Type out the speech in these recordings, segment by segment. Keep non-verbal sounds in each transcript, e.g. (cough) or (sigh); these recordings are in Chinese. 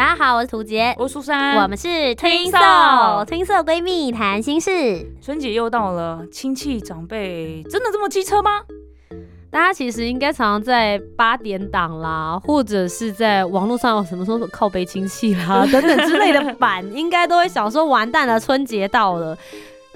大家好，我是涂杰，我是苏珊，我们是听听色听色闺蜜谈心事。春节又到了，亲戚长辈真的这么机车吗？大家其实应该常常在八点档啦，或者是在网络上有什么说靠背亲戚啦 (laughs) 等等之类的版，应该都会想说完蛋了，春节到了，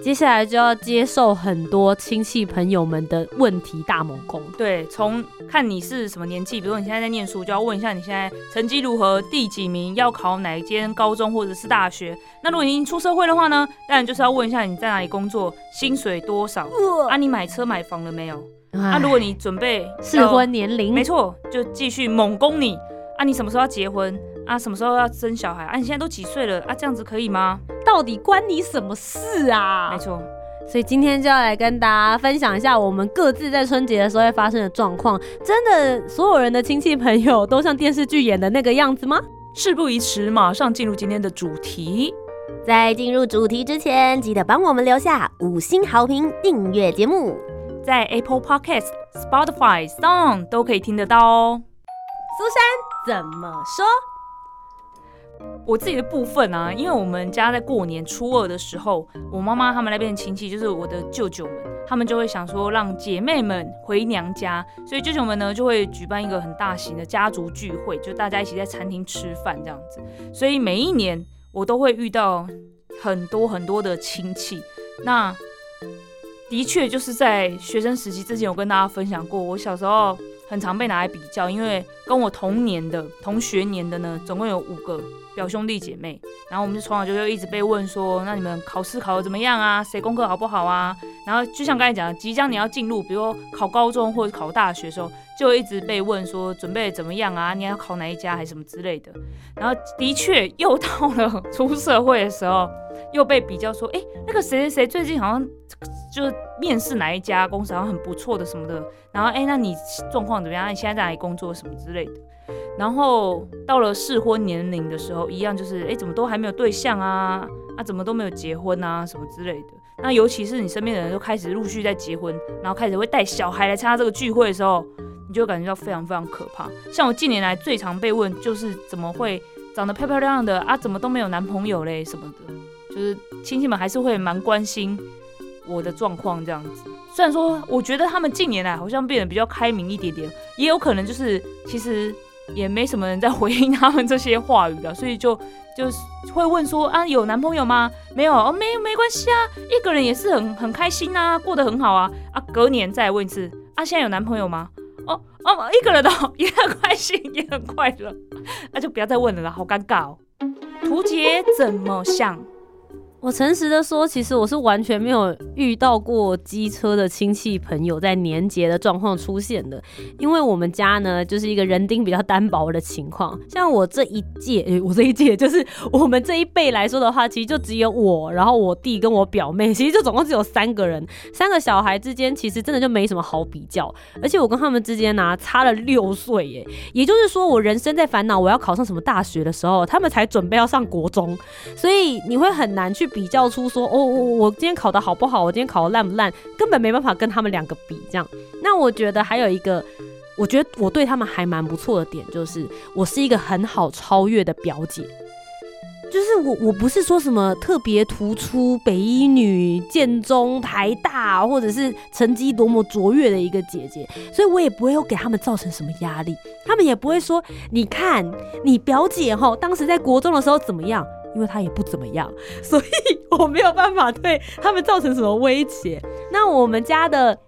接下来就要接受很多亲戚朋友们的问题大猛攻。对，从看你是什么年纪，比如说你现在在念书，就要问一下你现在成绩如何，第几名，要考哪一间高中或者是大学。那如果你已经出社会的话呢，当然就是要问一下你在哪里工作，薪水多少，啊，你买车买房了没有？啊，如果你准备适婚年龄，没错，就继续猛攻你。啊，你什么时候要结婚？啊，什么时候要生小孩？啊，你现在都几岁了？啊，这样子可以吗？到底关你什么事啊？没错，所以今天就要来跟大家分享一下我们各自在春节的时候会发生的状况。真的，所有人的亲戚朋友都像电视剧演的那个样子吗？事不宜迟，马上进入今天的主题。在进入主题之前，记得帮我们留下五星好评，订阅节目。在 Apple Podcast、Spotify、Song 都可以听得到哦。苏珊怎么说？我自己的部分啊，因为我们家在过年初二的时候，我妈妈他们那边的亲戚，就是我的舅舅们，他们就会想说让姐妹们回娘家，所以舅舅们呢就会举办一个很大型的家族聚会，就大家一起在餐厅吃饭这样子。所以每一年我都会遇到很多很多的亲戚。那的确就是在学生时期之前，有跟大家分享过，我小时候很常被拿来比较，因为跟我同年的、同学年的呢，总共有五个表兄弟姐妹，然后我们就从小就一直被问说，那你们考试考得怎么样啊？谁功课好不好啊？然后就像刚才讲的，即将你要进入，比如考高中或者考大学时候，就一直被问说准备怎么样啊？你要考哪一家还是什么之类的。然后的确又到了出社会的时候，又被比较说，哎，那个谁谁谁最近好像就面试哪一家公司好像很不错的什么的。然后哎，那你状况怎么样？你现在在哪里工作什么之类的。然后到了适婚年龄的时候，一样就是哎，怎么都还没有对象啊？啊，怎么都没有结婚啊？什么之类的。那尤其是你身边的人都开始陆续在结婚，然后开始会带小孩来参加这个聚会的时候，你就感觉到非常非常可怕。像我近年来最常被问就是怎么会长得漂漂亮亮的啊，怎么都没有男朋友嘞什么的，就是亲戚们还是会蛮关心我的状况这样子。虽然说我觉得他们近年来好像变得比较开明一点点，也有可能就是其实也没什么人在回应他们这些话语了，(laughs) 所以就。就是会问说啊，有男朋友吗？没有哦，没没关系啊，一个人也是很很开心呐，过得很好啊啊。隔年再问一次啊，现在有男朋友吗？哦哦，一个人的 (laughs) 也很开心，也很快乐，那就不要再问了啦，好尴尬哦。图杰怎么想？我诚实的说，其实我是完全没有遇到过机车的亲戚朋友在年节的状况出现的，因为我们家呢就是一个人丁比较单薄的情况。像我这一届，我这一届就是我们这一辈来说的话，其实就只有我，然后我弟跟我表妹，其实就总共只有三个人，三个小孩之间其实真的就没什么好比较。而且我跟他们之间呢差了六岁耶，也就是说我人生在烦恼我要考上什么大学的时候，他们才准备要上国中，所以你会很难去。比较出说哦，我我今天考的好不好？我今天考的烂不烂？根本没办法跟他们两个比。这样，那我觉得还有一个，我觉得我对他们还蛮不错的点，就是我是一个很好超越的表姐。就是我我不是说什么特别突出北医女、建中、台大，或者是成绩多么卓越的一个姐姐，所以我也不会有给他们造成什么压力。他们也不会说，你看你表姐哈，当时在国中的时候怎么样？因为他也不怎么样，(laughs) 所以我没有办法对他们造成什么威胁。那我们家的，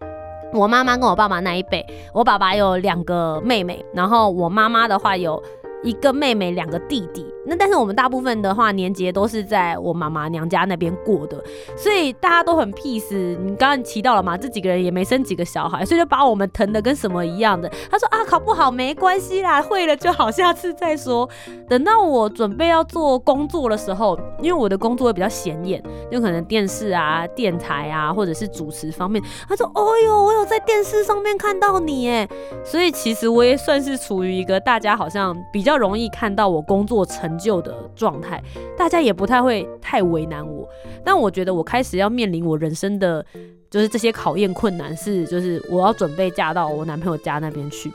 我妈妈跟我爸爸那一辈，我爸爸有两个妹妹，然后我妈妈的话有一个妹妹，两个弟弟。那但是我们大部分的话年节都是在我妈妈娘家那边过的，所以大家都很 peace。你刚刚提到了嘛，这几个人也没生几个小孩，所以就把我们疼的跟什么一样的。他说啊，考不好没关系啦，会了就好，下次再说。等到我准备要做工作的时候，因为我的工作会比较显眼，就可能电视啊、电台啊，或者是主持方面。他说，哦哟，我有在电视上面看到你哎，所以其实我也算是处于一个大家好像比较容易看到我工作成。就的状态，大家也不太会太为难我。但我觉得我开始要面临我人生的，就是这些考验困难，是就是我要准备嫁到我男朋友家那边去。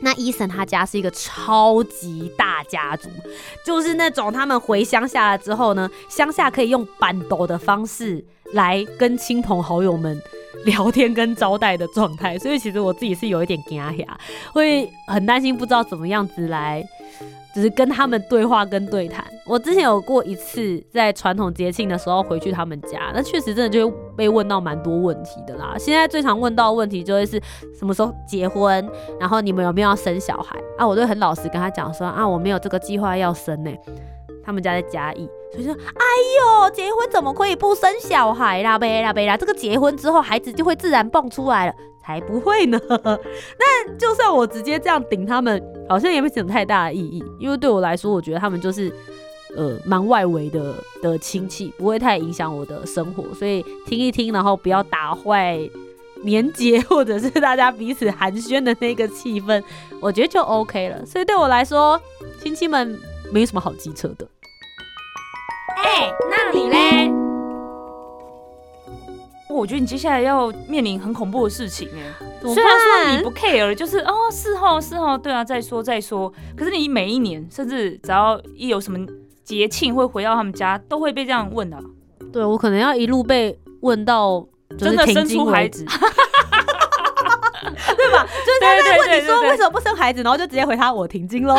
那伊森他家是一个超级大家族，就是那种他们回乡下了之后呢，乡下可以用板斗的方式来跟亲朋好友们聊天跟招待的状态。所以其实我自己是有一点惊吓，会很担心，不知道怎么样子来。只是跟他们对话跟对谈。我之前有过一次在传统节庆的时候回去他们家，那确实真的就会被问到蛮多问题的啦。现在最常问到的问题就会是什么时候结婚，然后你们有没有要生小孩啊？我都很老实跟他讲说啊，我没有这个计划要生呢。他们家在嘉义，所以说哎呦，结婚怎么可以不生小孩啦？呗啦呗啦，这个结婚之后孩子就会自然蹦出来了。才不会呢！(laughs) 那就算我直接这样顶他们，好像也没什么太大的意义，因为对我来说，我觉得他们就是呃蛮外围的的亲戚，不会太影响我的生活，所以听一听，然后不要打坏年节或者是大家彼此寒暄的那个气氛，我觉得就 OK 了。所以对我来说，亲戚们没什么好机车的。哎，那你嘞？我觉得你接下来要面临很恐怖的事情哎，虽然说你不 care，就是哦是哦是哦，对啊，再说再说。可是你每一年，甚至只要一有什么节庆会回到他们家，都会被这样问的。对我可能要一路被问到真的生出孩子，(laughs) 对吧？就是他在问你说为什么不生孩子，然后就直接回他我停经喽。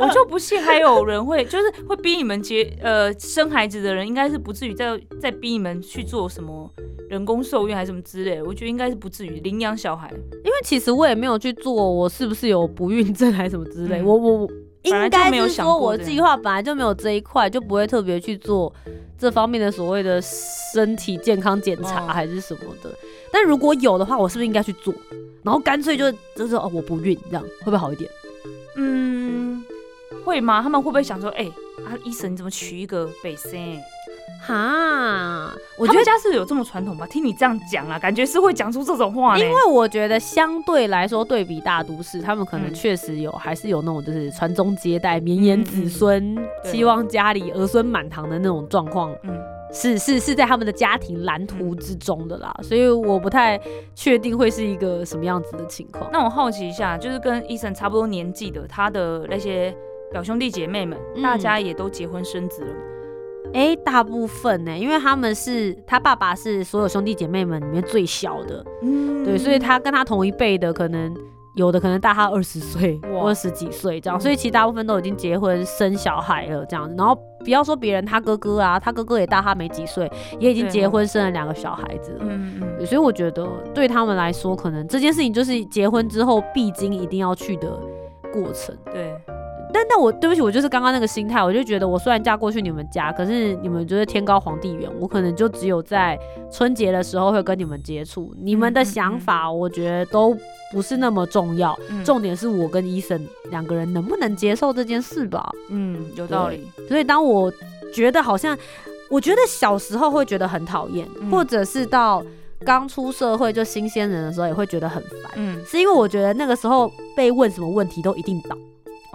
我就不信还有人会就是会逼你们结呃生孩子的人，应该是不至于再再逼你们去做什么人工受孕还是什么之类的。我觉得应该是不至于领养小孩，因为其实我也没有去做，我是不是有不孕症还是什么之类。我我应该是说我计划本来就没有这一块，就不会特别去做这方面的所谓的身体健康检查还是什么的。但如果有的话，我是不是应该去做？然后干脆就就是哦我不孕这样会不会好一点？嗯，会吗？他们会不会想说，哎，啊，医生你怎么娶一个北生？哈，我觉得家是有这么传统吧？听你这样讲啊，感觉是会讲出这种话。因为我觉得相对来说，对比大都市，他们可能确实有，还是有那种就是传宗接代、绵延子孙，希望家里儿孙满堂的那种状况。嗯。是是是在他们的家庭蓝图之中的啦，所以我不太确定会是一个什么样子的情况。那我好奇一下，就是跟医生差不多年纪的，他的那些表兄弟姐妹们，大家也都结婚生子了大部分呢，因为他们是他爸爸是所有兄弟姐妹们里面最小的，嗯，对，所以他跟他同一辈的可能。有的可能大他二十岁，二十几岁这样，所以其实大部分都已经结婚生小孩了这样子。然后不要说别人，他哥哥啊，他哥哥也大他没几岁，也已经结婚生了两个小孩子了。嗯嗯。所以我觉得对他们来说，可能这件事情就是结婚之后必经一定要去的过程。对。但但我对不起，我就是刚刚那个心态，我就觉得我虽然嫁过去你们家，可是你们就是天高皇帝远，我可能就只有在春节的时候会跟你们接触。你们的想法，我觉得都不是那么重要，重点是我跟医生两个人能不能接受这件事吧。嗯，有道理。所以当我觉得好像，我觉得小时候会觉得很讨厌，或者是到刚出社会就新鲜人的时候也会觉得很烦。嗯，是因为我觉得那个时候被问什么问题都一定倒。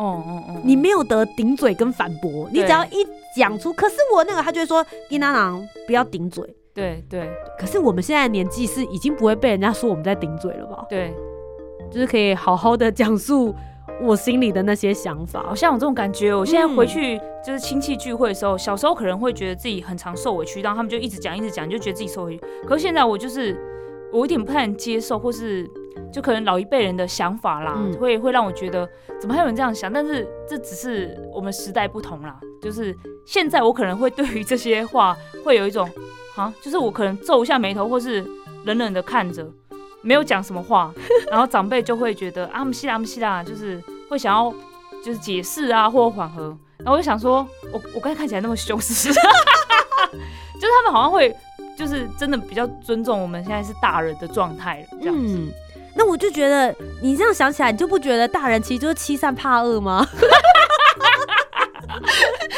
哦哦哦！你没有得顶嘴跟反驳，你只要一讲出，可是我那个他就会说，金娜郎不要顶嘴。对对。可是我们现在年纪是已经不会被人家说我们在顶嘴了吧？对，就是可以好好的讲述我心里的那些想法。好像我这种感觉，我现在回去就是亲戚聚会的时候，小时候可能会觉得自己很常受委屈，然后他们就一直讲一直讲，就觉得自己受委屈。可是现在我就是我有点不太能接受，或是。就可能老一辈人的想法啦，会会让我觉得怎么还有人这样想？但是这只是我们时代不同啦。就是现在我可能会对于这些话会有一种啊，就是我可能皱一下眉头，或是冷冷的看着，没有讲什么话，(laughs) 然后长辈就会觉得啊，姆西啦姆西啦，就是会想要就是解释啊或缓和，然后我就想说，我我刚才看起来那么凶，是不是？(laughs) 就是他们好像会就是真的比较尊重我们现在是大人的状态了，这样子。嗯，那我就觉得你这样想起来，你就不觉得大人其实就是欺善怕恶吗？(laughs)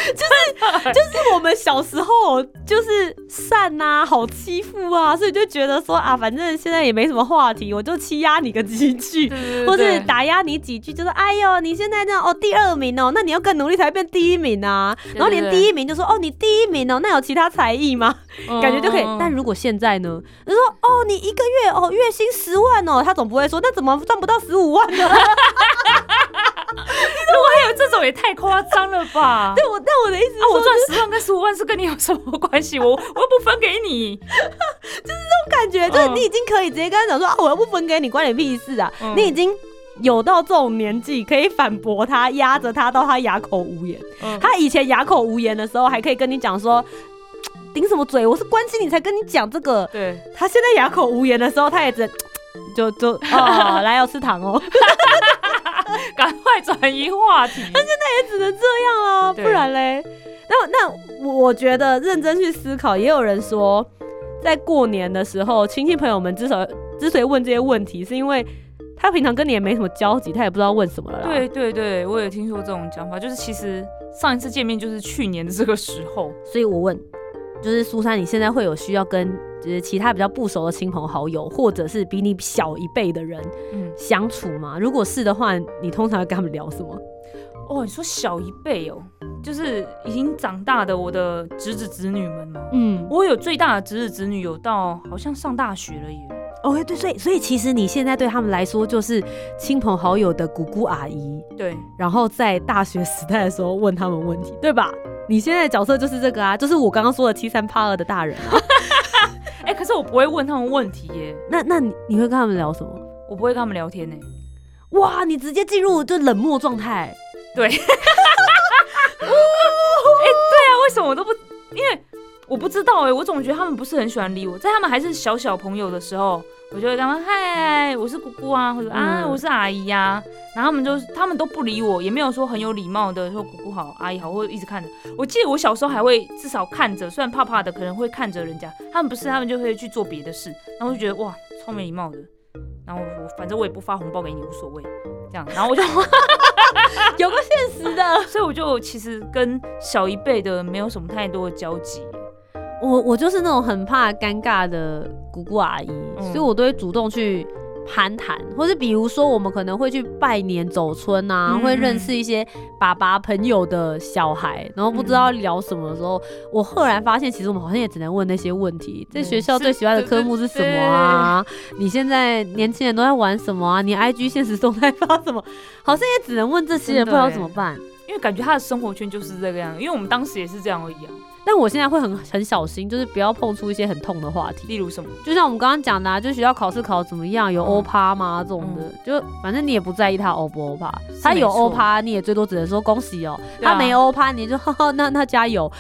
(laughs) 就是就是我们小时候就是善呐、好欺负啊，所以就觉得说啊，反正现在也没什么话题，我就欺压你个几句，或是打压你几句，就说哎呦，你现在这样哦，第二名哦，那你要更努力才会变第一名啊。然后连第一名就说哦，你第一名哦，那有其他才艺吗？感觉就可以。但如果现在呢，就说哦，你一个月哦月薪十万哦，他总不会说那怎么赚不到十五万呢？(laughs) 还有这种也太夸张了吧？(laughs) 对我，但我的意思是啊，我说，赚十万跟十五万是跟你有什么关系？我我又不分给你。(laughs) 就是这种感觉就是嗯你已经可以直接跟他讲说啊，我又不分给你，关你屁事啊！嗯你已经有到这种年纪，可以反驳他，压着他到他哑口无言。嗯他以前哑口无言的时候，还可以跟你讲说。顶什么嘴？我是关心你才跟你讲这个。对，他现在哑口无言的时候，他也只就就哦，(laughs) 来要吃糖哦，(laughs) 赶快转移话题。(laughs) 也只能这样啊，不然嘞。那那我我觉得认真去思考，也有人说，在过年的时候，亲戚朋友们之所以之所以问这些问题，是因为他平常跟你也没什么交集，他也不知道问什么了啦。对对对，我也听说这种讲法，就是其实上一次见面就是去年的这个时候。所以我问，就是苏珊，你现在会有需要跟就是其他比较不熟的亲朋好友，或者是比你小一辈的人嗯，相处吗？如果是的话，你通常会跟他们聊什么？哦，你说小一辈哦，就是已经长大的我的侄子侄女们吗？嗯，我有最大的侄子侄女有到好像上大学了耶。哦，对，所以所以其实你现在对他们来说就是亲朋好友的姑姑阿姨，对，然后在大学时代的时候问他们问题，对吧？你现在的角色就是这个啊，就是我刚刚说的欺三怕二的大人啊。(laughs) 哎、可是我不会问他们问题耶，那那你你会跟他们聊什么？我不会跟他们聊天呢。哇，你直接进入就冷漠状态。对，(laughs) 哎、对啊，为什么我都不？因为我不知道哎、我总觉得他们不是很喜欢理我，在他们还是小小朋友的时候，我就会跟他们嗨，我是姑姑啊，或者啊嗯。我是阿姨呀、然后他们就他们都不理我，也没有说很有礼貌的说姑姑好、阿姨好，或者一直看着。我记得我小时候还会至少看着，虽然怕怕的，可能会看着人家，他们不是，他们就会去做别的事，然后我就觉得哇，超没礼貌的。然后我反正我也不发红包给你，无所谓，这样，然后我就 (laughs) 有个现实的，(laughs) 所以我就其实跟小一辈的没有什么太多的交集。我我就是那种很怕尴尬的姑姑阿姨，嗯所以我都会主动去攀谈，或者比如说我们可能会去拜年走村啊，嗯会认识一些爸爸朋友的小孩，然后不知道聊什么的时候，我赫然发现，其实我们好像也只能问那些问题：在嗯学校最喜欢的科目是什么啊？你现在年轻人都在玩什么啊？你 IG 现实动态发什么？好像也只能问这些，不知道欸怎么办。因为感觉他的生活圈就是这个样，因为我们当时也是这样而已啊。但我现在会很很小心，就是不要碰出一些很痛的话题。例如什么？就像我们刚刚讲的、啊，就学校考试考得怎么样，有嗯欧趴吗？这种的，就反正你也不在意他欧不欧趴，他有欧趴，你也最多只能说恭喜哦、他没欧趴，你就哈哈，(laughs) 那那加油。哦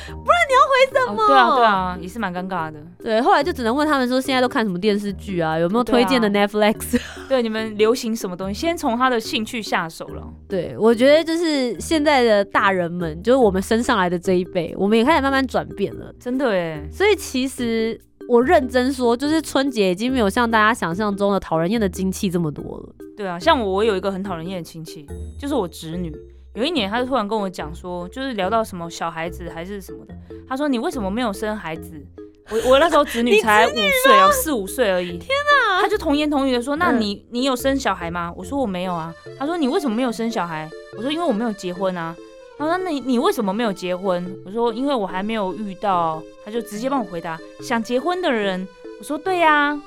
对啊，对啊，也是蛮尴尬的。对，后来就只能问他们说，现在都看什么电视剧啊？有没有推荐的 Netflix？(laughs) 对，你们流行什么东西？先从他的兴趣下手了。对，我觉得就是现在的大人们，就是我们升上来的这一辈，我们也开始慢慢转变了。真的哎，所以其实我认真说，就是春节已经没有像大家想象中的讨人厌的精气这么多了。对啊，像我，我有一个很讨人厌的亲戚，就是我侄女。有一年，她就突然跟我讲说，就是聊到什么小孩子还是什么的，她说你为什么没有生孩子？我我那时候子女才五岁哦，四五岁而已。天哪！他就童言童语的说，那你你有生小孩吗？我说我没有啊。他说你为什么没有生小孩？我说因为我没有结婚啊。他说那你你为什么没有结婚？我说因为我还没有遇到。他就直接帮我回答想结婚的人。我说对呀、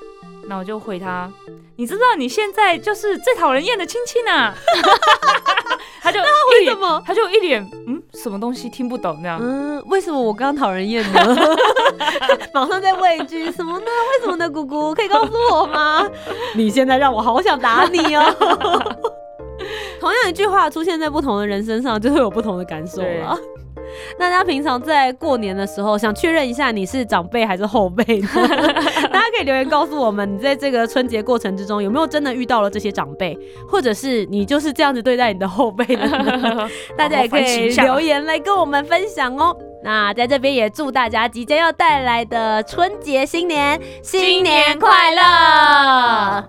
那我就回他，你知道你现在就是最讨人厌的亲戚呢。(laughs) 他就一脸，什么？他就一脸嗯，什么东西听不懂那样。嗯，为什么我刚讨人厌呢？(laughs) 马上再问一句，什么呢？为什么呢？姑姑可以告诉我吗？(laughs) 你现在让我好想打你哦。(laughs) 同样一句话出现在不同的人身上，就会有不同的感受了。(laughs) 大家平常在过年的时候，想确认一下你是长辈还是后辈呢？(laughs) 大家可以留言告诉我们，你在这个春节过程之中有没有真的遇到了这些长辈，或者是你就是这样子对待你的后辈的呢？(laughs) 大家也可以留言来跟我们分享哦。那在这边也祝大家即将要带来的春节新年新年快乐！